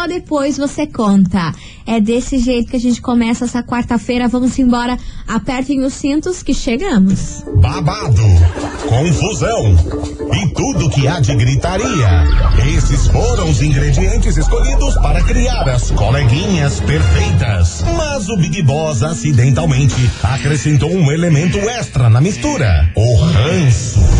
só depois você conta. É desse jeito que a gente começa essa quarta-feira. Vamos embora. Apertem os cintos que chegamos. Babado, confusão e tudo que há de gritaria. Esses foram os ingredientes escolhidos para criar as coleguinhas perfeitas. Mas o Big Boss acidentalmente acrescentou um elemento extra na mistura: o ranço.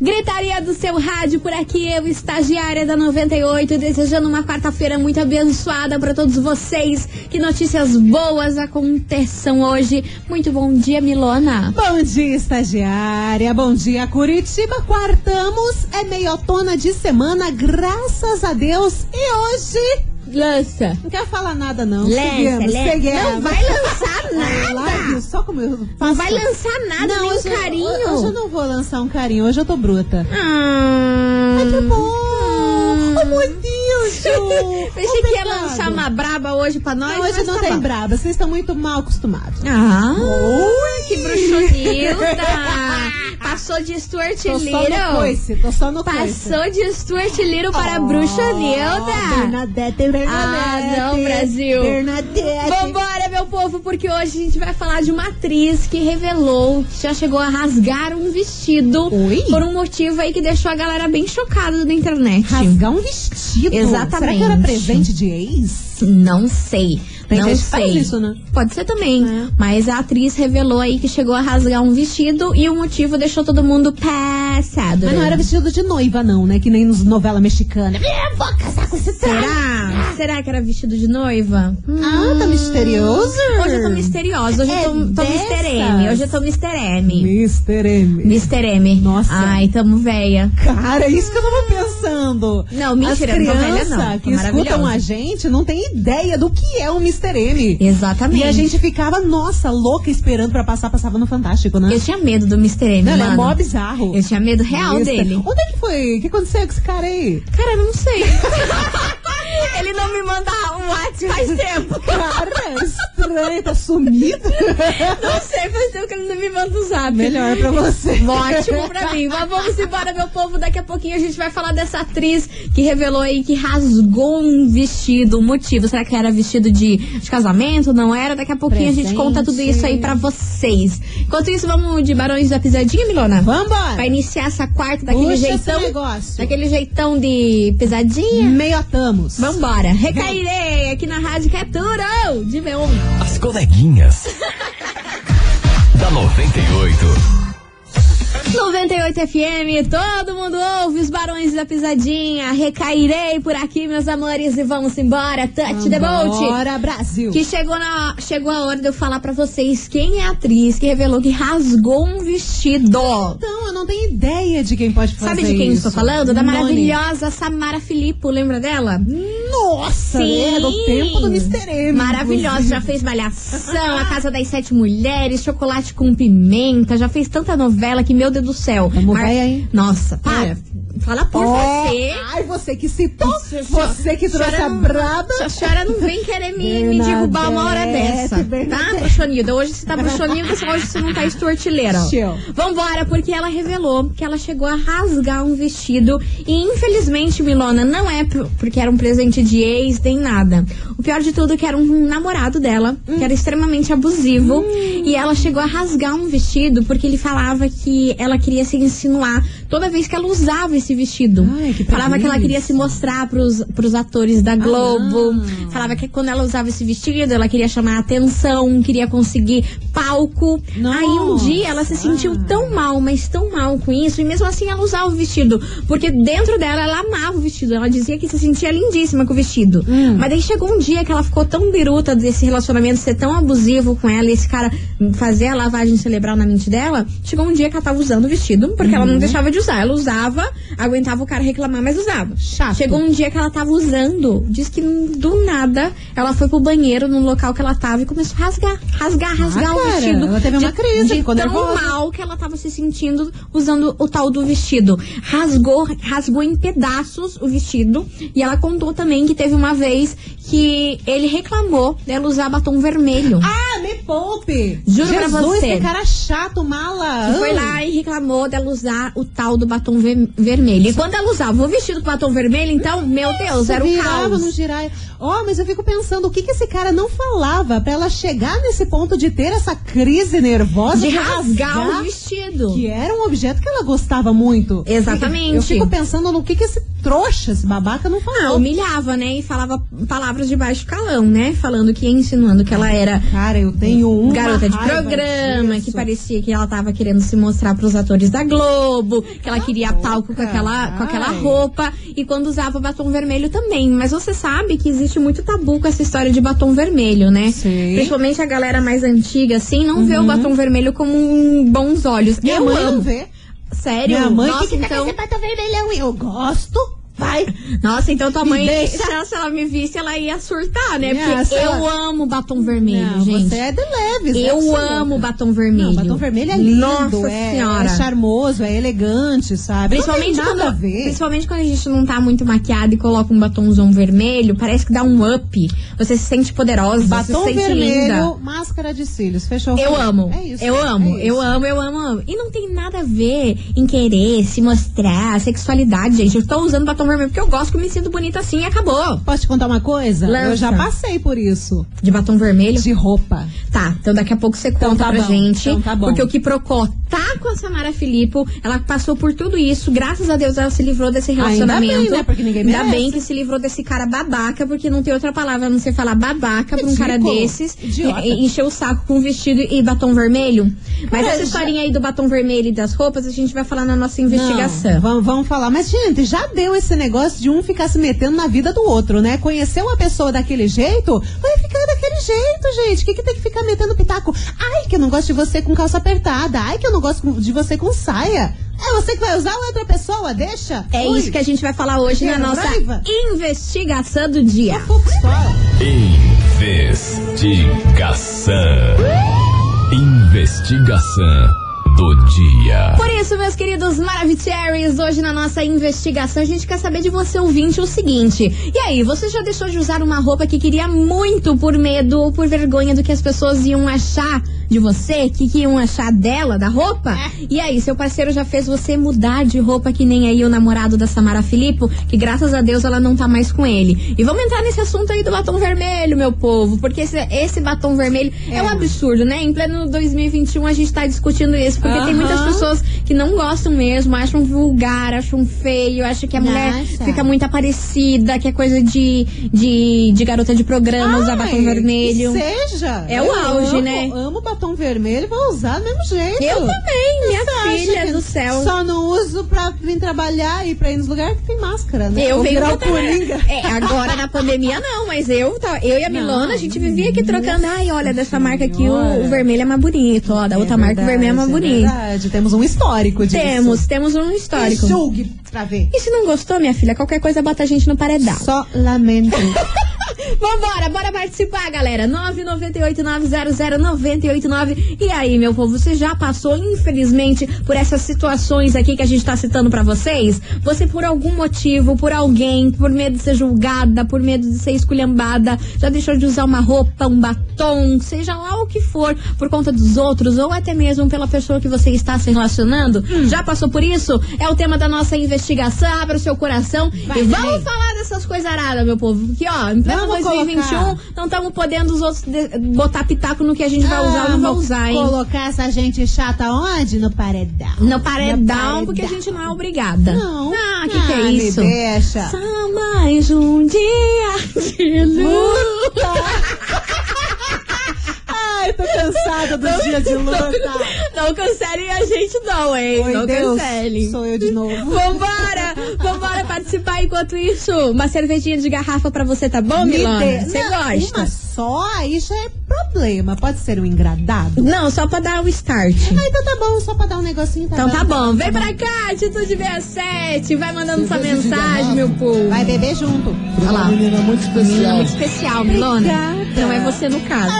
Gritaria do seu rádio por aqui, eu, estagiária da 98, desejando uma quarta-feira muito abençoada para todos vocês. Que notícias boas aconteçam hoje. Muito bom dia, Milona. Bom dia, estagiária. Bom dia, Curitiba. Quartamos, é meiotona de semana, graças a Deus. E hoje Lança. Não quero falar nada, não. Lança, Seguimos, lança. seguimos. Não vai lançar nada. Só como eu faço. Não vai lançar nada, Não, nem eu- carinho. Hoje eu não vou lançar um carinho, hoje eu tô bruta. Ah, que bom! Oh, meu Deus! Pensei que ia lançar uma braba hoje pra nós. Não, hoje não tá tem bom. braba, vocês estão muito mal acostumados. Ah, que bruxonilda! Passou de Stuart Tô só no Little. coice, tô só no coice. Passou de Stuart Little para Bruxonilda. Bernadette, Bernadette. Ah, não, Brasil. Bernadette. Vambora, meu povo, porque hoje a gente vai falar de uma atriz que revelou que já chegou a rasgar um vestido Oi? por um motivo aí que deixou a galera bem chocada na internet. Rasgar um vestido. Exatamente. Será que era presente de ex? Não sei. Tem não gente sei. faz isso, né? Pode ser também. É. Mas a atriz revelou aí que chegou a rasgar um vestido e o motivo deixou todo mundo passado. Mas não era vestido de noiva, não, né? Que nem nos novela mexicana. Eu vou casar com esse. Será? Será que era vestido de noiva? Ah, tá misterioso? Hoje eu tô misteriosa. Hoje É eu tô, tô dessas? Mr. M. Hoje eu tô Mr. M. Mr. M. Mr. M. Nossa. Ai, tamo véia. Cara, é isso que eu tava pensando. Não, mentira, As não tô velha, crianças não. Que escutam a gente não tem ideia do que é um Mr. M. Exatamente. E a gente ficava, nossa, louca esperando pra passar, passava no Fantástico, né? Eu tinha medo do Mr. M, Não, é mano. mó bizarro. Eu tinha medo real Mister- dele. Onde é que foi? O que aconteceu com esse cara aí? Cara, eu não sei. Ele não me manda um WhatsApp faz tempo. Cara, estranho, tá sumido. Não sei, faz tempo que ele não me manda o zap. Melhor pra você. Ótimo pra mim. Mas vamos embora, meu povo. Daqui a pouquinho a gente vai falar dessa atriz que revelou aí que rasgou um vestido. Um motivo. Será que era vestido de, de casamento? Não era? Daqui a pouquinho a gente Presente. conta tudo isso aí pra vocês. Enquanto isso, vamos de Barões da Pisadinha, Milona? Vambora. Vai iniciar essa quarta daquele Puxa jeitão. negócio. Daquele jeitão de pesadinha. Meiotamos. Vambora. Recairei aqui na Rádio tudo de meu. As coleguinhas. da 98. 98 FM, todo mundo ouve os barões da pisadinha. Recairei por aqui, meus amores, e vamos embora. Touch the boat. Bora, Brasil. Que chegou, na, chegou a hora de eu falar pra vocês quem é a atriz que revelou que rasgou um vestido. Então, eu não tenho ideia de quem pode fazer Sabe de quem eu isso. estou falando? Da maravilhosa Samara Filippo, lembra dela? Nossa, é do tempo do Mr. M. Maravilhosa, já fez Malhação, A Casa das Sete Mulheres, Chocolate com Pimenta, já fez tanta novela que, meu Deus do céu. Vamos ver aí. Nossa, para. Fala por Ó, você. Ai, você que citou. Você- que trouxe senhora a braba. A senhora não vem querer me, me derrubar uma hora dessa. Tá, bruxonilda? Hoje você tá bruxonilda, hoje você não tá estortileira. Vambora, porque ela revelou que ela chegou a rasgar um vestido. E infelizmente, Milona, não é por- porque era um presente de ex nem nada. O pior de tudo é que era um namorado dela, que era extremamente abusivo. E ela chegou a rasgar um vestido porque ele falava que ela queria se insinuar toda vez que ela usava esse vestido. Ai, que falava que ela queria se mostrar pros, pros atores da Globo. Ah. Falava que quando ela usava esse vestido, ela queria chamar a atenção, queria conseguir palco. Nossa. Aí um dia ela se sentiu tão mal, mas tão mal com isso, e mesmo assim ela usava o vestido. Porque dentro dela ela amava o vestido. Ela dizia que se sentia lindíssima com o vestido. vestido. Mas daí chegou um dia que ela ficou tão biruta desse relacionamento ser tão abusivo com ela e esse cara fazer a lavagem cerebral na mente dela. Chegou um dia que ela tava usando o vestido, porque ela não deixava de usar. Ela usava, aguentava o cara reclamar, mas usava. Chato. Chegou um dia que ela tava usando, diz que do nada ela foi pro banheiro no local que ela tava e começou a rasgar, rasgar, rasgar o cara, vestido. ela teve uma de, crise, de tão nervosa. mal que ela tava se sentindo usando o tal do vestido. Rasgou, rasgou em pedaços o vestido e ela contou também que teve uma vez que ele reclamou dela usar batom vermelho. Ah, me poupe! Juro pra Jesus, você. que cara chato, mala! Que foi lá e reclamou dela usar o tal do batom ver- vermelho. E quando ela usava o vestido com batom vermelho, então, meu Deus, era o virava caos. no girai. Ó, mas eu fico pensando, o que que esse cara não falava pra ela chegar nesse ponto de ter essa crise nervosa De rasgar rasgar o vestido. Que era um objeto que ela gostava muito. Exatamente. Eu fico pensando no que que esse trouxa, esse babaca não Ah, falou. Humilhava, né? E falava palavras de baixo calão, né? Falando que insinuando que ela era Cara, eu tenho garota de programa, que parecia que ela tava querendo se mostrar pros atores da Globo, que ela queria palco com aquela, com aquela roupa e quando usava batom vermelho também. Mas você sabe que existe muito tabu com essa história de batom vermelho, né? Sim. Principalmente a galera mais antiga, assim, não vê o batom vermelho como um bons olhos. Minha eu mãe amo. vê. Sério? Minha mãe, Nossa, que então... batom vermelhão? Eu gosto. Vai. Nossa, então tua mãe, deixa. se ela, se ela me visse, ela ia surtar, né? Porque eu ela- amo batom vermelho, não, gente. você é de leves. né, Eu sua amo batom vermelho. Não, batom vermelho é lindo, Nossa é, senhora. é charmoso, é elegante, sabe? Principalmente quando, a ver. principalmente quando a gente não tá muito maquiada e coloca um batomzão vermelho, parece que dá um up. Você se sente poderosa, Batom se sente vermelho, linda. máscara de cílios, fechou? o Eu amo, É isso. eu amo, é eu isso. amo, eu amo, amo. E não tem nada a ver em querer se mostrar, sexualidade, gente. Eu tô usando batom vermelho porque eu gosto que eu me sinto bonita assim e acabou. Posso te contar uma coisa? Lança. Eu já passei por isso. De batom vermelho? De roupa. Tá, então daqui a pouco você conta tá pra bom, gente. então tá bom. Porque o que Procó tá com a Samara Filippo, ela passou por tudo isso. Graças a Deus ela se livrou desse Ainda relacionamento. bem, né? Porque ninguém Ainda merece. bem que se livrou desse cara babaca, porque não tem outra palavra a não ser falar babaca pra um cara desses. Idiota. E, e encher o saco com vestido e batom vermelho. Mas essa já- historinha aí do batom vermelho e das roupas, a gente vai falar na nossa investigação. Não, vamos, vamos falar. Mas, gente, já deu esse negócio de um ficar se metendo na vida do outro, né? Conhecer uma pessoa daquele jeito, vai ficar daquele jeito, gente. O que, que tem que ficar metendo pitaco? Ai, que eu não gosto de você com calça apertada. Ai, que eu não gosto de você com saia. É você que vai usar ou é outra pessoa? Deixa. É Ui. isso que a gente vai falar hoje na nossa raiva. investigação do dia. História. Investigação. Investigação do dia. Por isso, meus queridos Maravicheries, hoje na nossa investigação a gente quer saber de você, ouvinte, o seguinte. E aí, você já deixou de usar uma roupa que queria muito por medo ou por vergonha do que as pessoas iam achar de você? Que, que iam achar dela, da roupa? E aí, seu parceiro já fez você mudar de roupa que nem aí o namorado da Samara Filippo, que graças a Deus ela não tá mais com ele. E vamos entrar nesse assunto aí do batom vermelho, meu povo, porque esse, esse batom vermelho é. um absurdo, né? Em pleno 2021 a gente tá discutindo isso, porque tem muitas pessoas que não gostam mesmo, acham vulgar, acham feio, acham que a mulher Nossa. fica muito aparecida, que é coisa de, de, de garota de programa, usar batom vermelho. que seja. É o Eu auge, amo, né? Amo batom vermelho vou usar do mesmo jeito. Eu também, minha Você filha do céu. Só não uso pra vir trabalhar e pra ir nos lugares que tem máscara, né? Eu Ou venho. Coringa. É, agora na pandemia não, mas eu, tá- eu e a Não, Milona, a gente vivia aqui trocando. Ai, olha, dessa marca aqui o, o vermelho é mais bonito, ó, da outra marca o vermelho é mais verdade, verdade. Temos um histórico disso. Temos, temos um histórico. Me Julgue pra ver. E se não gostou, minha filha, qualquer coisa bota a gente no paredão. Só lamento. Vambora, bora participar, galera. 998900989. E aí, meu povo, você já passou, infelizmente, por essas situações aqui que a gente tá citando pra vocês? Você, por algum motivo, por alguém, por medo de ser julgada, por medo de ser esculhambada, já deixou de usar uma roupa, um batom, seja lá o que for, por conta dos outros, ou até mesmo pela pessoa que você está se relacionando? Já passou por isso? É o tema da nossa investigação. Abra o seu coração Vai, e vamos falar dessas coisas aradas, meu povo. Que, ó, Vamos 2021, colocar. não estamos podendo os outros de- botar pitaco no que a gente vai usar ou não vai usar, hein? Colocar essa gente chata onde? No paredão. No paredão, paredão. porque a gente não é obrigada. Não. Ah, que que é me isso? deixa. Só mais um dia de luta. Cansada dos dias de luta. Não cancelem a gente, não, hein? Oi, não Deus, cancelem. Sou eu de novo. Vambora! Vambora participar enquanto isso. Uma cervejinha de garrafa pra você, tá bom, dê- Você Não, gosta? Uma só, aí já é problema. Pode ser um engradado? Não, só pra dar o start. Ah, então tá bom, só pra dar um negocinho. Tá Então tá bom, vem tá pra cá, Atitude 67, vai mandando sua mensagem, meu povo. Vai beber junto. Olha lá. menina muito Menina especial. muito especial, Milona. Não é você no caso.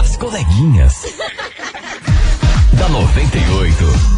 As coleguinhas. da 98.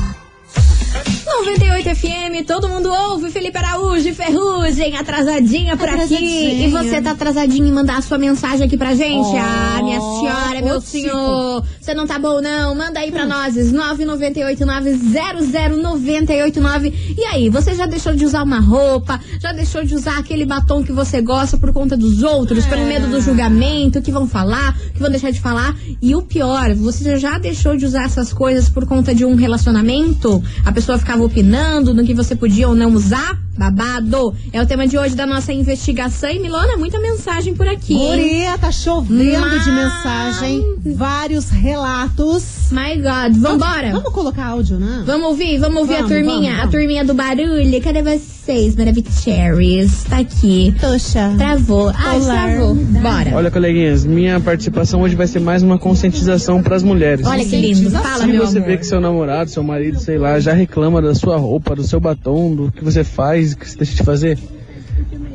98 FM, todo mundo ouve. Felipe Araújo, Ferrugem, atrasadinha por aqui. E você tá atrasadinho em mandar a sua mensagem aqui pra gente? Oh, ah, minha senhora, meu senhor. Você não tá bom, não? Manda aí pra nós. 998900989. E aí, você já deixou de usar uma roupa? Já deixou de usar aquele batom que você gosta por conta dos outros? Pelo medo do julgamento, que vão falar, que vão deixar de falar? E o pior, você já deixou de usar essas coisas por conta de um relacionamento? A pessoa ficava opinando no que você podia ou não usar? Babado! É o tema de hoje da nossa investigação. E Milona, muita mensagem por aqui. Guria, tá chovendo Mas- de mensagem, vários relatos. My God, vambora! Vamos colocar áudio, né? Vamos ouvir, vamos ouvir Vamos, a turminha, vamos, a vamos. turminha do barulho. Cadê vocês, Maravicheries? Tá aqui. Toxa. Travou. Ah, travou. Bora. Olha, coleguinhas, minha participação hoje vai ser mais uma conscientização para as mulheres. Olha que lindo. Fala, Se meu você amor. vê que seu namorado, seu marido, sei lá, já reclama da sua roupa, do seu batom, do que você faz, que você deixa de fazer,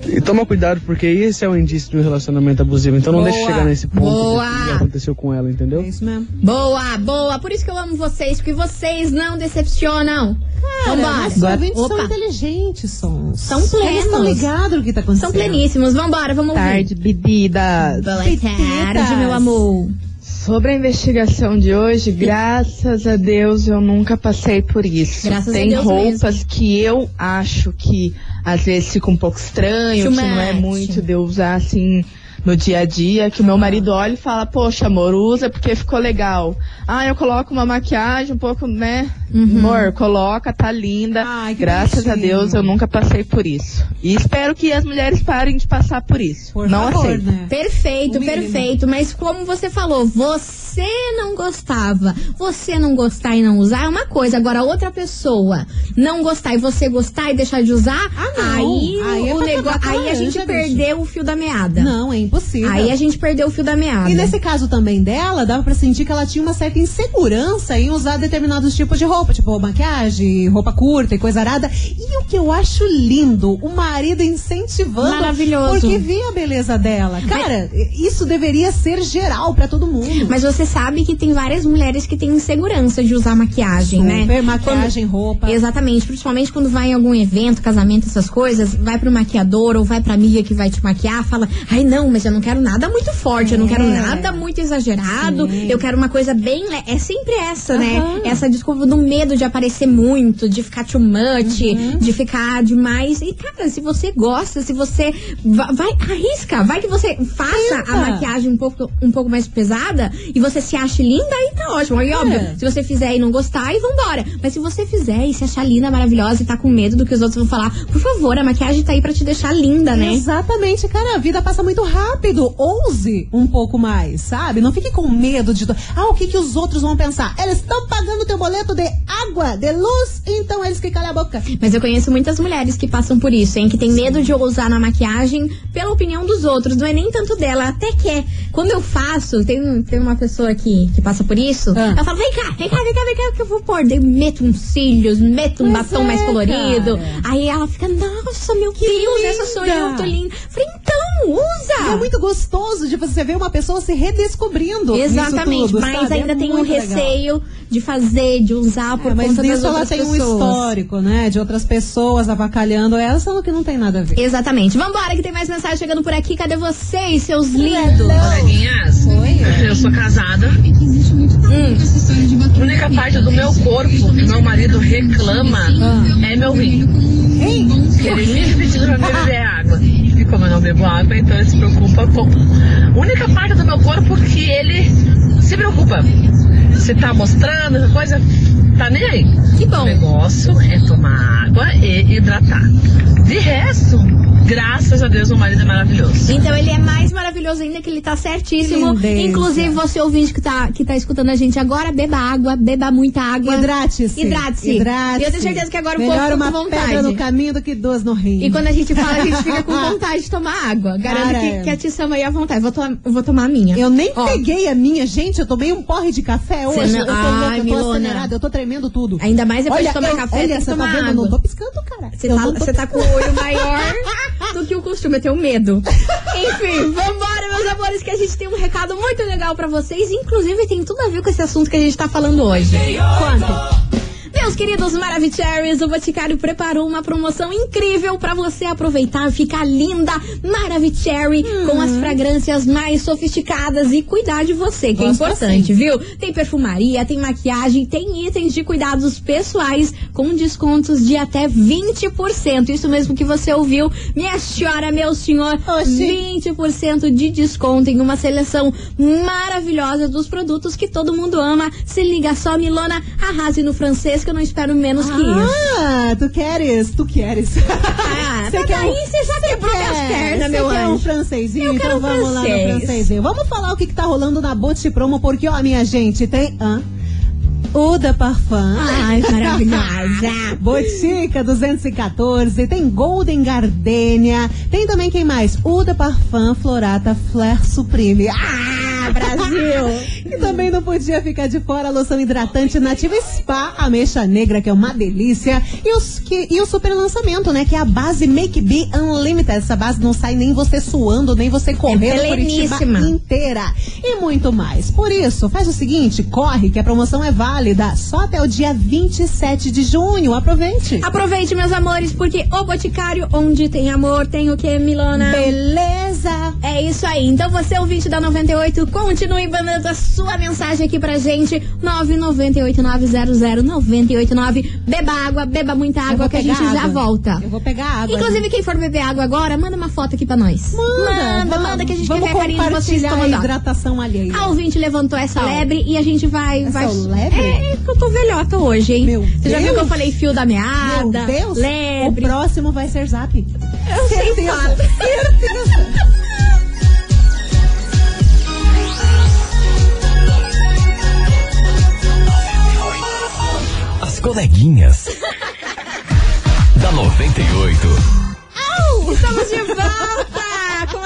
e toma cuidado, porque esse é o indício de um relacionamento abusivo. Então não Boa. deixe chegar nesse ponto Boa. que aconteceu com ela, entendeu? É isso mesmo. Boa, boa. Por isso que eu amo vocês, porque vocês não decepcionam. Cara, Vambora. ouvintes são inteligentes, sons. São Eles estão plenos. ligados no que tá acontecendo. São pleníssimos. Vambora, vamos ouvir. tarde, bebidas. Boa tarde, meu amor. Sobre a investigação de hoje, graças a Deus eu nunca passei por isso. Graças Tem roupas que eu acho que às vezes fica um pouco estranho, Too que não é muito de eu usar assim no dia a dia, que o meu marido olha e fala, poxa, amor, usa porque ficou legal. Ah, eu coloco uma maquiagem um pouco, né? Uhum. Amor, coloca, tá linda. Ai, que Graças a. Deus eu nunca passei por isso. E espero que as mulheres parem de passar por isso. Por não favor, aceito. né? Perfeito, O mínimo. perfeito. Mas como você falou, você não gostava. Você não gostar e não usar é uma coisa. Agora, outra pessoa não gostar e você gostar e deixar de usar, Ah, aí, Aí é o negócio. Aí a gente perdeu o fio da meada. Não, é impossível. Aí a gente perdeu o fio da meada. E nesse caso também dela, dava pra sentir que ela tinha uma certa insegurança em usar determinados tipos de roupa, tipo maquiagem, roupa curta e coisa arada. E o que eu acho lindo, o marido incentivando. Maravilhoso. Porque vê a beleza dela. Cara, isso deveria ser geral pra todo mundo. Mas você sabe que tem várias mulheres que têm insegurança de usar maquiagem, né? Super maquiagem, roupa. Exatamente, principalmente quando vai em algum evento, casamento, essas coisas, vai pro maquiador ou vai pra amiga que vai te maquiar, fala, ai não, mas eu não quero nada muito forte, eu não quero É. nada muito exagerado, Sim. eu quero uma coisa bem. É sempre essa, né? Essa desculpa do medo de aparecer muito, de ficar too much, Uhum. de ficar demais. E, cara, se você gosta, se você. va- Vai, arrisca, vai que você faça Tenta. a maquiagem um pouco, um pouco mais pesada e você se acha linda, aí tá ótimo. Aí, óbvio, se você fizer e não gostar, aí vambora. Mas se você fizer e se achar linda, maravilhosa e tá com medo do que os outros vão falar, por favor, a maquiagem tá aí pra te deixar linda, né? Exatamente, cara, a vida passa muito rápido. Ouse um pouco mais, sabe? Não fique com medo de. Ah, o que, que os outros vão pensar? Eles estão pagando teu boleto de água, de luz, então eles que calem a boca. Mas eu conheço muitas mulheres que passam por isso, hein? Que tem medo de usar na maquiagem pela opinião dos outros. Não é nem tanto dela, até quer. Quando eu faço, tem, tem uma pessoa que, que passa por isso, Ah. eu falo, vem cá, vem cá, vem cá, vem cá, que eu vou pôr. Daí meto uns cílios, meto um Pois batom é, mais colorido. cara. Aí ela fica, nossa, meu Deus, essa sou linda. eu, tô linda. Falei, então, usa! E é muito gostoso de você ver uma pessoa se redescobrindo. Exatamente, tudo, mas sabe? ainda É tem um muito legal. receio de fazer, de usar por É, mas conta das nisso ela tem um pessoas. histórico, né? De outras pessoas avacalhando ela, sendo que não tem nada a ver. Exatamente. Vambora, que tem mais mensagem chegando por aqui. Cadê vocês, seus lindos? Coleguinhas, eu sou casada. A única parte do meu corpo que meu marido reclama é meu rim. Ele vive pedindo pra mim beber água. E como eu não bebo água, então ele se preocupa com. A única parte do meu corpo que ele se preocupa. Se tá mostrando essa coisa, tá nem aí. Que bom. O negócio é tomar água e hidratar. De resto, graças a Deus, meu marido é maravilhoso. Então ele é mais maravilhoso ainda que ele tá certíssimo. Lindeza. Inclusive, você ouvinte que tá, que tá escutando a gente agora, beba água, beba muita água. Hidrate-se. Hidrate-se. Hidrate-se. E eu tenho certeza que agora o povo uma fica com vontade. pedra no caminho do que duas no rim. E quando a gente fala, a gente fica com vontade de tomar água. Garanto Cara, que, é. que a Tissama aí à vontade. Vou, to vou tomar a minha. Eu nem Ó, peguei a minha, gente. Eu tomei um porre de café hoje. não- Eu tô Ai, louca, eu tô Milona. acelerada, eu tô tremendo tudo. Ainda mais depois olha, de tomar eu- café, olha, tem que você tomar tá vendo? Eu água. não tô piscando, cara. Você Eu tá, tô tá com o olho maior do que o costume, eu tenho medo. Enfim, vambora, meus amores, que a gente tem um recado muito legal pra vocês. Inclusive, tem tudo a ver com esse assunto que a gente tá falando hoje. Quanto? Meus queridos Maravicheries, o Boticário preparou uma promoção incrível pra você aproveitar, ficar linda, Maravicherry, com as fragrâncias mais sofisticadas e cuidar de você, que é Gosto importante, assim. viu? Tem perfumaria, tem maquiagem, tem itens de cuidados pessoais com descontos de até 20%. Isso mesmo que você ouviu, minha senhora, meu senhor, Oxi. 20% de desconto em uma seleção maravilhosa dos produtos que todo mundo ama. Se liga só, Milona, arrase no francês que eu não espero menos que isso. Ah, tu queres, tu queres. Ah, Você tá quer um- você já quebrou Quer? minhas pernas, Você meu quer um anjo. francesinho? Eu então um vamos lá no francês. francesinho. Vamos falar o que, que tá rolando na Bote Promo, porque, ó, minha gente, tem... da Parfum. Ai, maravilhosa. Botica 214, tem Golden Gardenia, tem também quem mais? O da Parfum Florata Flare Supreme. Ah, Brasil! E também não podia ficar de fora a loção hidratante nativa Spa Ameixa Negra, que é uma delícia. E, os, que, e o super lançamento, né? Que é a base Make Be Unlimited. Essa base não sai nem você suando, nem você correndo Curitiba pleníssima. inteira. E muito mais. Por isso, faz o seguinte, corre que a promoção é válida só até o dia 27 de junho. Aproveite. Aproveite, meus amores, porque o Boticário, onde tem amor, tem o que, Milona? Beleza! É isso aí. Então você, ouvinte da 98, continue mandando a sua mensagem aqui pra gente. 998900989. Beba água, beba muita água que a gente já água. volta. Eu vou pegar água. Inclusive, quem for beber água agora, manda uma foto aqui pra nós. Manda, manda, vamos- manda que a gente quer ver a carinho de vocês tomando hidratação alheia. A ouvinte levantou essa lebre e a gente vai. Essa vai... lebre? É, eu tô velhota hoje, hein? Meu Você já viu Deus. que eu falei fio da Meu meada? Deus! Lebre. O próximo vai ser zap. Eu sei falar. certeza. Coleguinhas. da 98. Estamos de volta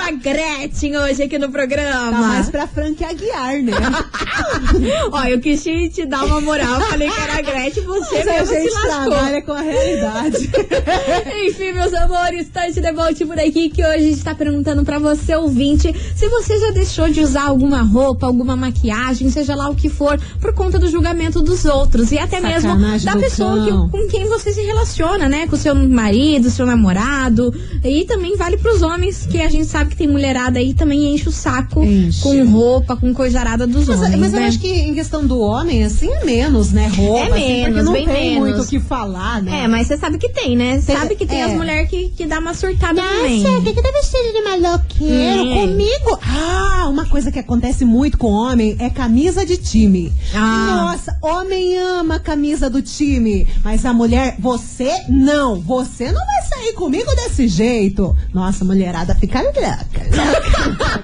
a Gretchen hoje aqui no programa. Tá mais pra Frank Aguiar, né? Ó, eu quis te, dar uma moral, falei que era a Gretchen, você Mas a mesmo se gente lascou. trabalha com a realidade. Enfim, meus amores, Tante Debote por aqui que hoje a gente tá perguntando pra você, ouvinte, se você já deixou de usar alguma roupa, alguma maquiagem, seja lá o que for, por conta do julgamento dos outros e até mesmo Sacanagem da do pessoa que- com quem você se relaciona, né? Com seu marido, seu namorado. E também vale pros homens, que a gente sabe que tem mulherada aí também enche o saco Enche. com roupa, com coisa arada dos Mas, homens. mas eu né? acho que em questão do homem, assim, é menos, né? Roupa, É assim, porque menos, não bem tem menos. muito o que falar, né? É, mas você sabe que tem, né? Tem- sabe que tem é. as mulheres que, que dá uma surtada também. que, que tá vestido de maloqueiro Hum. comigo? Ah, uma coisa que acontece muito com homem é camisa de time. Ah. Nossa, homem ama camisa do time, mas a mulher, você não. Você não vai sair comigo desse jeito. Nossa, mulherada fica louca. Louca.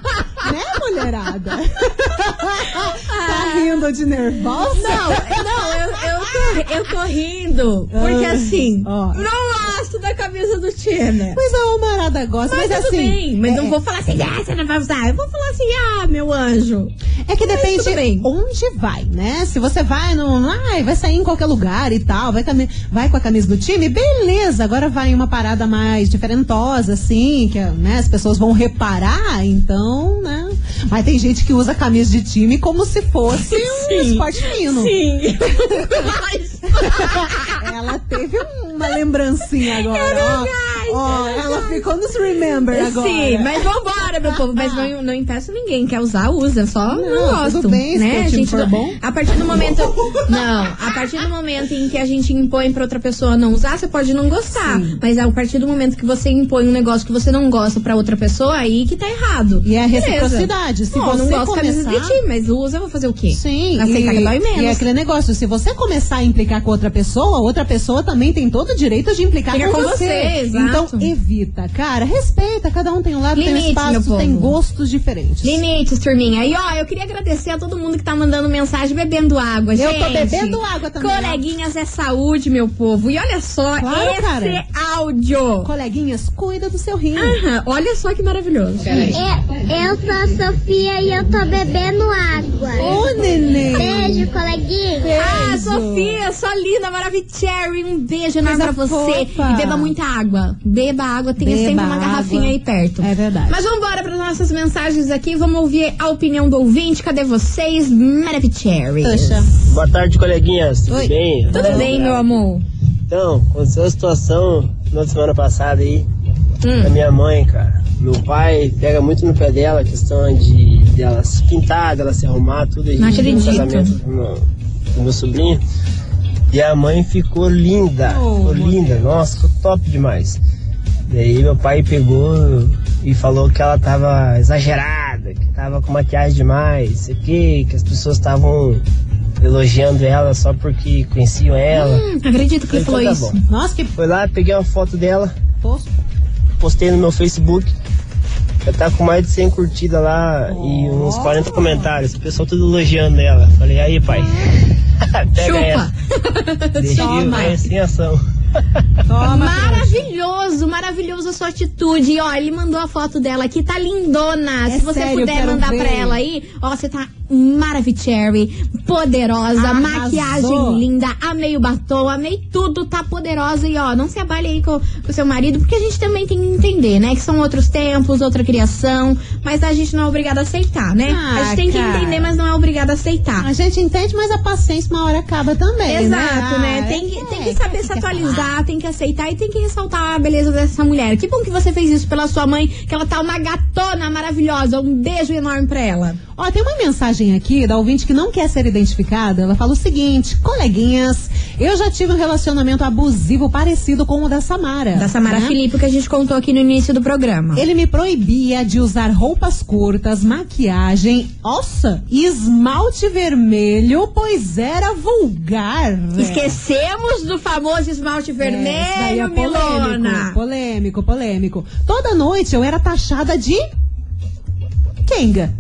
né, mulherada? tá rindo de nervosa? Não, não, eu, eu, tô, eu tô rindo. Porque Ah, assim, ó. não gosto da camisa do time. Mas a mulherada gosta, Mas, mas, tudo assim. bem, mas é- não vou falar assim, ah, você não vai usar. Eu vou falar assim, ah, meu anjo. É que Mas depende onde vai, né? Se você vai no. Ai, vai sair em qualquer lugar e tal, vai, vai com a camisa do time, beleza. Agora vai em uma parada mais diferentosa, assim, que né, as pessoas vão reparar, então, né? Mas tem gente que usa a camisa de time como se fosse um Sim. esporte fino. Sim. Ela teve uma lembrancinha agora. ó. Ó, ela ficou nos remember agora. Sim, mas vambora, meu povo. Mas não, não impeço ninguém. Quer usar, usa. Só não, Não, gosto. tudo bem, se né? teu A gente for não- bom. A partir do momento. Não, a partir do momento em que a gente impõe pra outra pessoa não usar, você pode não gostar. Sim. Mas a partir do momento que você impõe um negócio que você não gosta pra outra pessoa, aí que tá errado. E é a reciprocidade. Se Não, você não gosto camisa começar... de time, mas usa, eu vou fazer o quê? Sim, Aceitar e, que dói menos. e é aquele negócio, se você começar a implicar com outra pessoa, outra pessoa também tem todo no direito de implicar Fica com, com você, exato. Então evita, cara, respeita, cada um tem um lado, tem um espaço, tem gostos diferentes. Limites, turminha. E ó, eu queria agradecer a todo mundo que tá mandando mensagem bebendo água, Eu gente. tô bebendo água também, ó. Coleguinhas é saúde, meu povo. E olha só Claro, esse cara. áudio. Coleguinhas, cuida do seu rim. Aham, olha só que maravilhoso. Eu sou a Sofia e eu tô bebendo água. Ô, neném. Beijo, coleguinha. Ah, Beijo. Sofia, sua linda, Maravicherry, um beijo enorme pra você. E beba muita água. Beba água, tenha Beba sempre uma água. garrafinha aí perto. É verdade. Mas vamos embora para nossas mensagens aqui. Vamos ouvir a opinião do ouvinte. Cadê vocês, Maravicherry? Boa tarde, coleguinhas. Tudo Oi. bem? Tudo bem, meu amor? Então, aconteceu a situação na semana passada aí Hum. da minha mãe, cara. Meu pai pega muito no pé dela, a questão de dela se pintar, dela se arrumar, tudo. Não acredito. no casamento do meu, do meu sobrinho. E a mãe ficou linda, Oh, ficou linda, nossa, ficou top demais. Daí meu pai pegou e falou que ela tava exagerada, que tava com maquiagem demais, sei que, que as pessoas estavam elogiando ela só porque conheciam ela. Hum, acredito que ele falou tá isso. bom. Nossa, que Foi lá, peguei uma foto dela, poço. postei no meu Facebook. Já tá com mais de 100 curtidas lá e uns 40 comentários. O pessoal tudo elogiando ela. Falei, aí pai, pega Chupa. Toma. vai sem ação. Toma, Maravilhoso, maravilhoso a sua atitude. E, ó, ele mandou a foto dela aqui, tá lindona. É Se você sério, puder mandar ver. pra ela aí, ó, você tá maravicherry, poderosa, Arrasou. maquiagem linda, amei o batom, amei tudo, tá poderosa. E, ó, não se abale aí com o seu marido, porque a gente também tem que entender, né? Que são outros tempos, outra criação, mas a gente não é obrigada a aceitar, né? Ah, a gente tem que cara. entender, mas não é obrigada a aceitar. A gente entende, mas a paciência uma hora acaba também. Exato, né? Ah, Tem que, é, tem que é, saber que se atualizar, tem que aceitar e tem que ressaltar a beleza dessa mulher. Que bom que você fez isso pela sua mãe, que ela tá uma gatona maravilhosa. Um beijo enorme pra ela. Ó, tem uma mensagem aqui da ouvinte que não quer ser identificada. Ela fala o seguinte: coleguinhas, eu já tive um relacionamento abusivo parecido com o da Samara. Da Samara né? Filipe, que a gente contou aqui no início do programa. Ele me proibia de usar roupas curtas, maquiagem, nossa, e esmalte vermelho, pois era vulgar. Esquecemos do famoso esmalte É, isso daí vermelho, é polêmico, Milona. polêmico, polêmico. Toda noite eu era taxada de Kenga.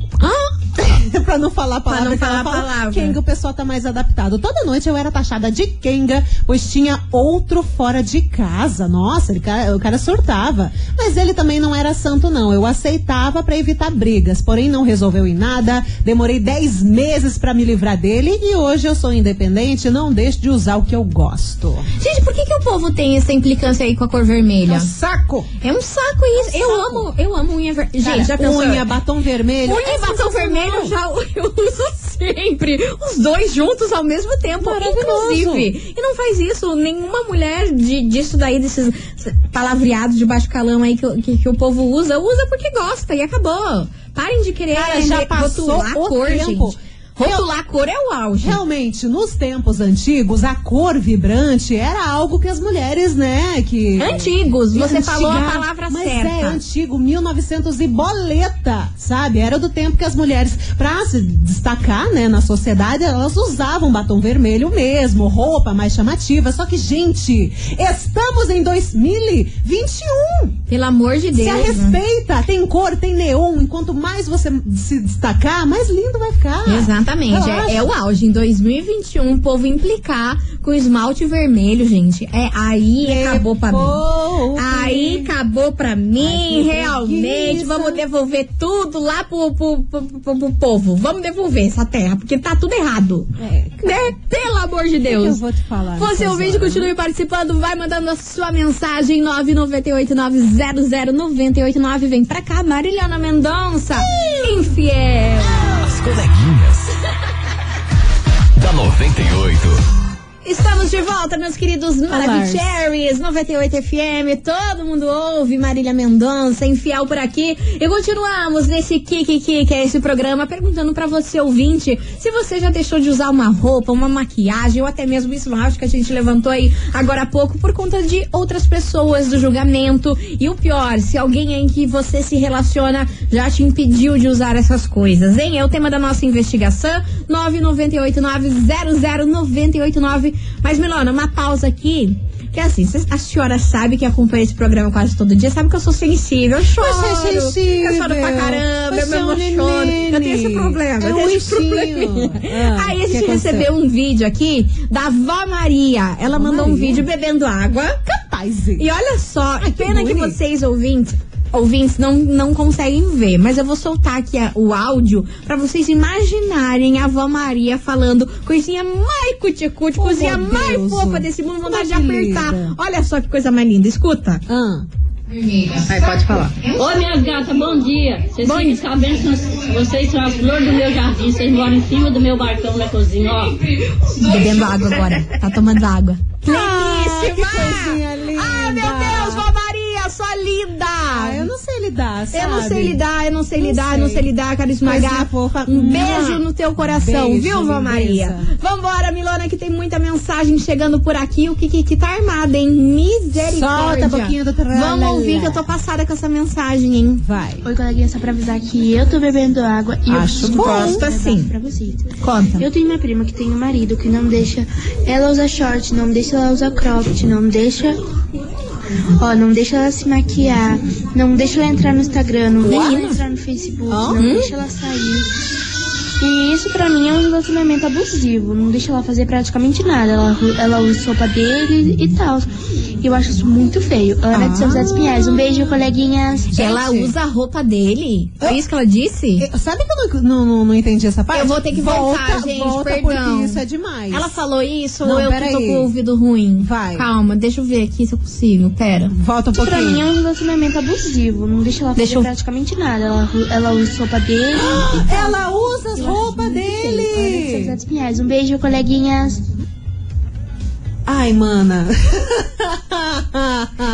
pra não falar a palavra. não que ela falar a fala, palavra. Kenga, o pessoal tá mais adaptado. Toda noite eu era taxada de Kenga, pois tinha outro fora de casa. Nossa, ele, o cara surtava. Mas ele também não era santo, não. Eu aceitava pra evitar brigas, porém não resolveu em nada. Demorei 10 meses pra me livrar dele e hoje eu sou independente não deixo de usar o que eu gosto. Gente, por que, que o povo tem essa implicância aí com a cor vermelha? É um saco! É um saco isso. Eu amo, eu amo unha vermelha. Gente, já pensou? unha, batom vermelho. Unha é e batom sensacional. vermelho já eu uso sempre. Os dois juntos ao mesmo tempo, inclusive. E não faz isso nenhuma mulher de, disso daí, desses palavreados de baixo calão aí que, o- que, que o povo usa, usa porque gosta e acabou. Parem de querer Cara, já passou rotular a cor, tempo. gente. Rotular a cor é o auge. Realmente, nos tempos antigos, a cor vibrante era algo que as mulheres, né, que... Antigos, você falou a palavra mas certa. é antigo, 1900 e boleta, sabe? Era do tempo que as mulheres, pra se destacar, né, na sociedade, elas usavam batom vermelho mesmo, roupa mais chamativa. Só que, gente, estamos em 2021. Pelo amor de Deus. Se respeita, tem cor, tem neon. Enquanto mais você se destacar, mais lindo vai ficar. Exatamente, é, é o auge. Em 2021, o povo implicar com esmalte vermelho, gente. É, aí acabou pra mim. Aí acabou pra mim, Ai, realmente. Vamos devolver tudo lá pro, pro, pro, pro- pro povo. Vamos devolver essa terra, porque tá tudo errado. É, Né? Pelo amor de que Deus. eu vou te falar Você ouvinte, continue participando, vai mandando a sua mensagem 998900989. Vem pra cá, Marilhona Mendonça. Infiel. As coleguinhas. Da 98. Estamos de volta, meus queridos Maravicheries, 98 FM, todo mundo ouve, Marília Mendonça, infiel por aqui. E continuamos nesse Kiki que é esse programa, perguntando pra você, ouvinte, se você já deixou de usar uma roupa, uma maquiagem ou até mesmo esmalte que a gente levantou aí agora há pouco por conta de outras pessoas, do julgamento. E o pior, se alguém em que você se relaciona já te impediu de usar essas coisas, hein? É o tema da nossa investigação, 998900989. Mas, Milona, uma pausa aqui. Porque assim, cê- a senhora sabe que acompanha esse programa quase todo dia, sabe que eu sou sensível, eu choro. Você é sensível. Eu choro pra caramba, eu me é um emociono. Eu tenho esse problema, É eu um tenho esse bichinho. probleminha. Ah, Aí a que gente recebeu um vídeo aqui da avó Maria. Ela Vó mandou um Maria? vídeo bebendo água. Capaz. E olha só, que pena que bonito. vocês ouvintes, ouvintes não, não conseguem ver, mas eu vou soltar aqui a- o áudio pra vocês imaginarem a avó Maria falando coisinha mais cuticute, Oh, coisinha mais Deus. fofa desse mundo, vontade de apertar. Olha só que coisa mais linda, escuta. Ah. Vai, pode falar. Ô, minhas gatas, bom dia. Vocês Bom ficam sabendo que vocês são as flores do meu jardim. Vocês moram em cima do meu barcão na cozinha, ó. Bebendo água agora, tá tomando água. Ah, coisinha linda. Ai, meu Deus, vó Só linda! Ah, eu não sei lidar, sabe? Eu não sei lidar, eu não sei Não lidar, sei. eu não sei lidar, quero esmagar. Fofa. Um Mua. beijo no teu coração, Beijo, viu, vó. Maria? Vambora, Milona, que tem muita mensagem chegando por aqui. O que que, que tá armado, hein? Misericórdia. Solta um pouquinho do tralala. Vamos ouvir que eu tô passada com essa mensagem, hein? Vai. Oi, coleguinha, só pra avisar que eu tô bebendo água e Acho eu bom. Gosto assim. pra vocês. Conta. Eu tenho uma prima que tem um marido que não deixa ela usar short, não deixa ela usar cropped, não deixa. Ó, não deixa ela se maquiar, não deixa ela entrar no Instagram, não deixa ela entrar no Facebook, não deixa ela sair. E isso pra mim é um relacionamento abusivo, não deixa ela fazer praticamente nada. Ela, ela usa roupa dele e tal. E eu acho isso muito feio. Ana de São José dos Pinhais, um beijo, coleguinhas. Ela usa a roupa dele? Foi isso que ela disse? Eu- Sabe que eu não, não, não, entendi essa parte? Eu vou ter que voltar, volta, gente, volta perdão. porque isso é demais. Ela falou isso Não, ou eu que tô com o ouvido ruim? Vai. Calma, deixa eu ver aqui se eu consigo. Pera. Volta um Isso pra mim pouquinho. é um relacionamento abusivo, não deixa ela fazer Deixa eu- praticamente nada. Ela, ela usa roupa dele. Ela usa as roupas José dele. um beijo, coleguinhas. Ai, mana.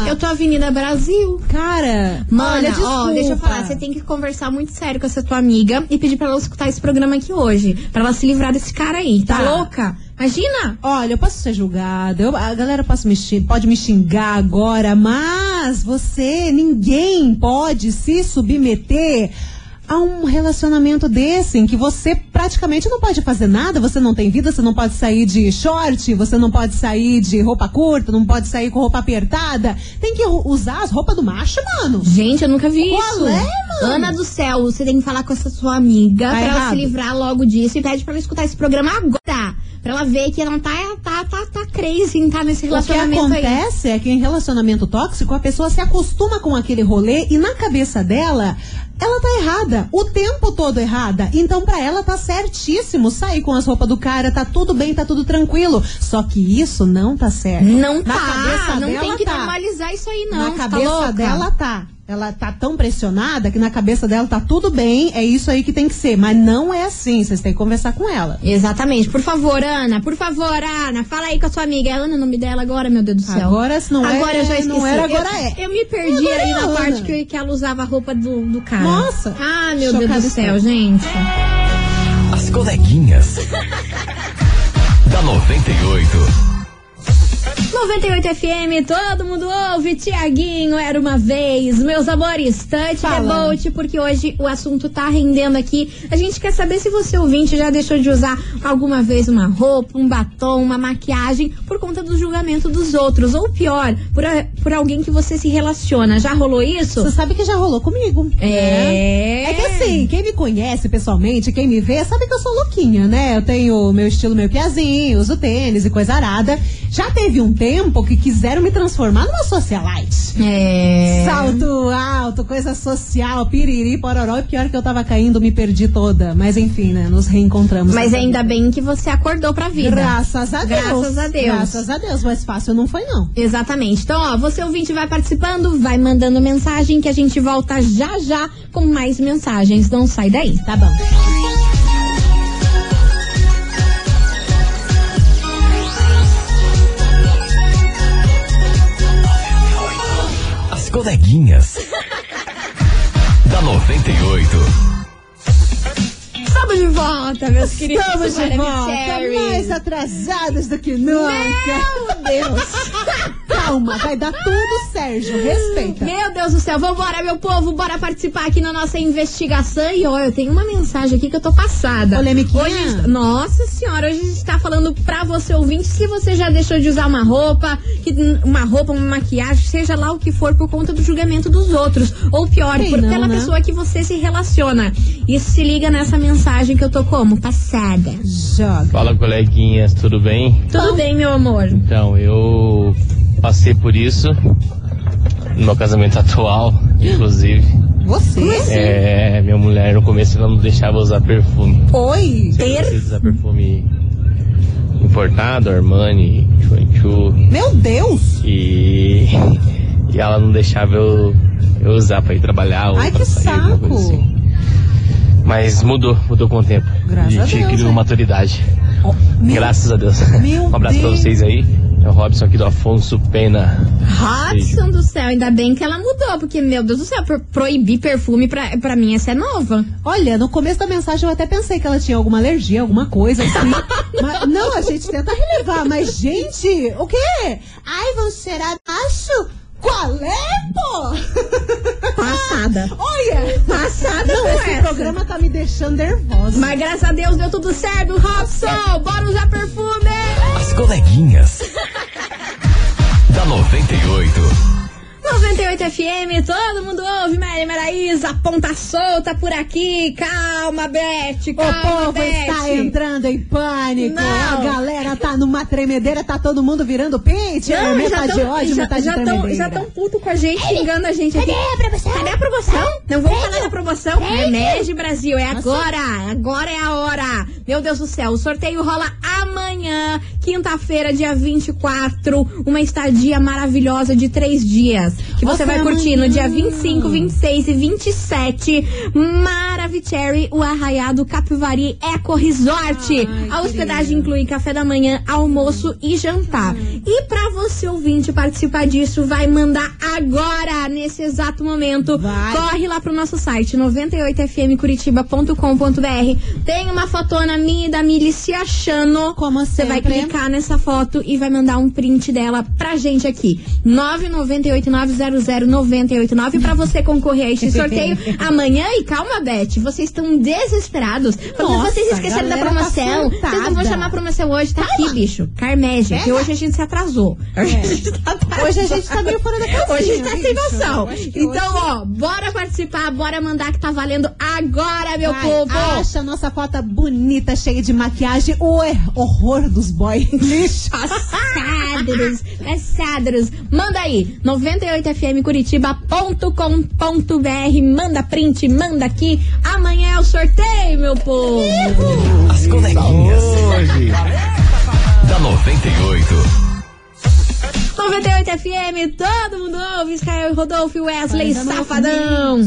Eu tô Avenida Brasil. Cara, Mana, olha, ó, desculpa. deixa eu falar, você tem que conversar muito sério com essa tua amiga e pedir pra ela escutar esse programa aqui hoje. Pra ela se livrar desse cara aí. Tá, Tá. louca? Imagina! Olha, eu posso ser julgada, eu- a galera pode me, pode me xingar agora, mas você, ninguém pode se submeter a um relacionamento desse, em que você praticamente não pode fazer nada, você não tem vida, você não pode sair de short, você não pode sair de roupa curta, não pode sair com roupa apertada. Tem que usar as roupas do macho, mano. Gente, eu nunca vi Qual isso. é, mano? Ana do céu, você tem que falar com essa sua amiga Tá pra ela errado. se livrar logo disso e pede pra ela escutar esse programa agora. Pra ela ver que ela não tá, tá, tá, tá crazy em tá nesse O que relacionamento aí. acontece é que em relacionamento tóxico a pessoa se acostuma com aquele rolê e na cabeça dela ela tá errada, o tempo todo errada. Então pra ela tá certíssimo sair com as roupas do cara, tá tudo bem, tá tudo tranquilo. Só que isso não tá certo. Não Na tá, não tem que tá. normalizar isso aí não. Na tá cabeça louca? dela tá. Ela tá tão pressionada que na cabeça dela tá tudo bem, é isso aí que tem que ser. Mas não é assim, vocês têm que conversar com ela. Exatamente. Por favor, Ana, por favor, Ana, fala aí com a sua amiga. É Ana o nome dela agora, meu Deus do céu. Agora, se não é, agora eu já é, esqueci. não era, agora eu, é. Eu me perdi Agora aí é na Ana. parte que, que ela usava a roupa do, do cara. Nossa. Ah, meu Deus do céu, estou. gente. As coleguinhas. da 98. 98 FM, todo mundo ouve. Tiaguinho, era uma vez. Meus amores, touch rebote, porque hoje o assunto tá rendendo aqui. A gente quer saber se você, ouvinte, já deixou de usar alguma vez uma roupa, um batom, uma maquiagem por conta do julgamento dos outros. Ou pior, por, a- por alguém que você se relaciona. Já rolou isso? Você sabe que já rolou comigo. É. É que assim, quem me conhece pessoalmente, quem me vê, sabe que eu sou louquinha, né? Eu tenho meu estilo meio piazinho, uso tênis e coisa arada. Já teve um tempo que quiseram me transformar numa socialite. É. Salto alto, coisa social, piriri, pororó. E pior que eu tava caindo, me perdi toda. Mas enfim, né? Nos reencontramos. Mas ainda vida. bem que você acordou pra vida. Graças a Deus. Graças a Deus. Graças a Deus. Mas fácil não foi, não. Exatamente. Então, ó, você ouvinte vai participando, vai mandando mensagem que a gente volta já já com mais mensagens. Não sai daí. Tá bom. Coleguinhas. da 98. Estamos de volta, meus queridos. Estamos de volta, mais atrasadas do que nunca. Meu Deus! Calma, vai dar tudo, Sérgio. Respeita. Meu Deus do céu, vambora, meu povo, bora participar aqui na nossa investigação. E ó, eu tenho uma mensagem aqui que eu tô passada. Polemiquinha? Hoje, gente- nossa senhora, hoje a gente tá falando pra você ouvinte se você já deixou de usar uma roupa, que, uma roupa, uma maquiagem, seja lá o que for, por conta do julgamento dos outros. Ou pior, Quem por, não, pela né? pessoa que você se relaciona. E se liga nessa mensagem que eu tô como? Passada. Joga. Fala, coleguinhas, tudo bem? Tudo bem, meu amor? Então, eu passei por isso no meu casamento atual, inclusive. Você? É, minha mulher no começo ela não deixava usar perfume. Oi. Preciso usar perfume importado, Armani, Chuanchu. Meu Deus. E, e ela não deixava eu, eu usar pra ir trabalhar ou Ai, pra que sair, saco. assim. Mas mudou, mudou com o tempo. Graças a gente Deus, criou né? maturidade. meu- Graças a Deus. Meu um abraço pra Deus. vocês aí. É o Robson aqui do Afonso Pena. Hudson do céu, ainda bem que ela mudou, porque, meu Deus do céu, pro- proibir perfume pra, pra mim essa é nova. Olha, no começo da mensagem eu até pensei que ela tinha alguma alergia, alguma coisa assim. mas, não, a gente tenta relevar. Mas, gente, o quê? Ai, vão cheirar macho? Qual é, pô? Passada. Olha! Passada Não, com esse essa. programa tá me deixando nervosa. Mas graças a Deus deu tudo certo, Robson! Bora usar perfume! As coleguinhas. Da 98. 98 FM, todo mundo ouve, Maria Maraísa, ponta solta por aqui. Calma, Beth, O calma, povo Beth. está entrando em pânico. Não. A galera tá numa tremedeira, tá todo mundo virando pente. Não, metade tão- ódio, já, metade já tão, tremedeira. já tão puto com a gente, xingando a gente aqui. Cadê a promoção? Cadê a promoção? Não vamos falar da promoção? Remédio Brasil, é agora. Agora é a hora. Meu Deus do céu, o sorteio rola amanhã, quinta-feira, dia 24. Uma estadia maravilhosa de três dias. Que você vai curtir amanhã. no dia 25, 26 e 27. Maravicherry, o Arraiado Capivari Eco Resort. Ai, a hospedagem querida. inclui café da manhã, almoço e jantar. E pra você ouvinte participar disso, vai mandar agora, nesse exato momento. Vai. Corre lá pro nosso site, 98fmcuritiba.com.br. Tem uma fotona minha e da Mili se achando. Como Você vai clicar nessa foto e vai mandar um print dela pra gente aqui. 998900989 pra você concorrer a este sorteio amanhã. E calma, Beth, vocês estão desesperados. Porque Nossa, vocês esqueceram da a tá promoção. vocês não vão chamar a promoção hoje. Tá aqui, bicho. Carmégia, que hoje a gente se atrasou. Hoje a gente tá Hoje a gente tá meio fora da casinha, Hoje a gente tá sem noção. Então, hoje- ó, bora participar, bora mandar que tá valendo agora, meu Vai, povo. Acha a nossa foto bonita, cheia de maquiagem. O horror dos boys. Lixo. Passados, passados. Manda aí, 98fmcuritiba.com.br. Manda print, manda aqui. Amanhã é o sorteio, meu povo. As coleguinhas. Hoje. Da 98. 98 FM, todo mundo ouve. Israel Rodolfo, Wesley, Ainda não safadão.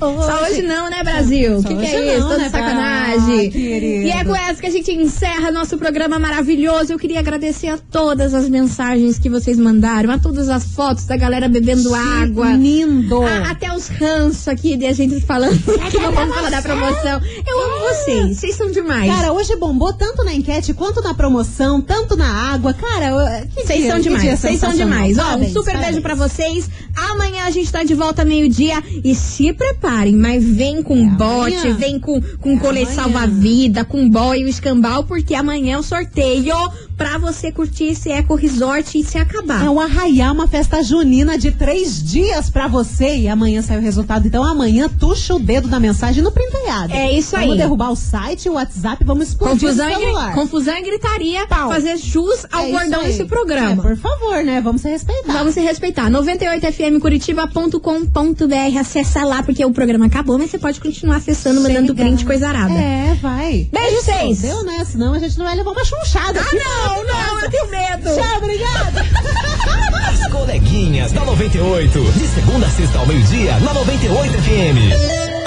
Ouvi. Só hoje não, né, Brasil? O que, que hoje é isso? não, Toda né, sacanagem. tá, e é com essa que a gente encerra nosso programa maravilhoso. Eu queria agradecer a todas as mensagens que vocês mandaram, a todas as fotos da galera bebendo água. Lindo. a- até os ranços aqui de a gente falando que não vamos falar da promoção. Eu amo vocês, vocês são demais. Cara, hoje bombou tanto na enquete quanto na promoção, tanto na água. Cara, Vocês são demais, vocês são demais. Ó, um super parabéns. beijo pra vocês. Amanhã a gente tá de volta meio-dia e se preparem, mas vem com É bote, amanhã. vem com, com colete amanhã. salva-vida, com boy e o escambau, porque amanhã é o sorteio pra você curtir esse Eco Resort e se acabar. É um arraiar, uma festa junina de três dias pra você e amanhã sai o resultado. Então amanhã tuxa o dedo da mensagem no printaiado. É isso aí. Vamos derrubar o site, o WhatsApp, vamos explodir Confusão o e, celular. gri- confusão e gritaria, Pau. fazer jus ao É bordão desse programa. É, por favor, né? Vamos se respeitar. Vamos se respeitar. 98fmcuritiba.com.br. Acessa lá, porque o programa acabou, mas você pode continuar acessando, mandando Chega. print, coisa arada. É, vai. Beijo, vocês. Deu, né? Senão a gente não vai levar uma chunchada. Ah, não, não, eu tenho medo. Tchau, obrigada. As coleguinhas da 98. De segunda a sexta ao meio-dia, na 98 FM.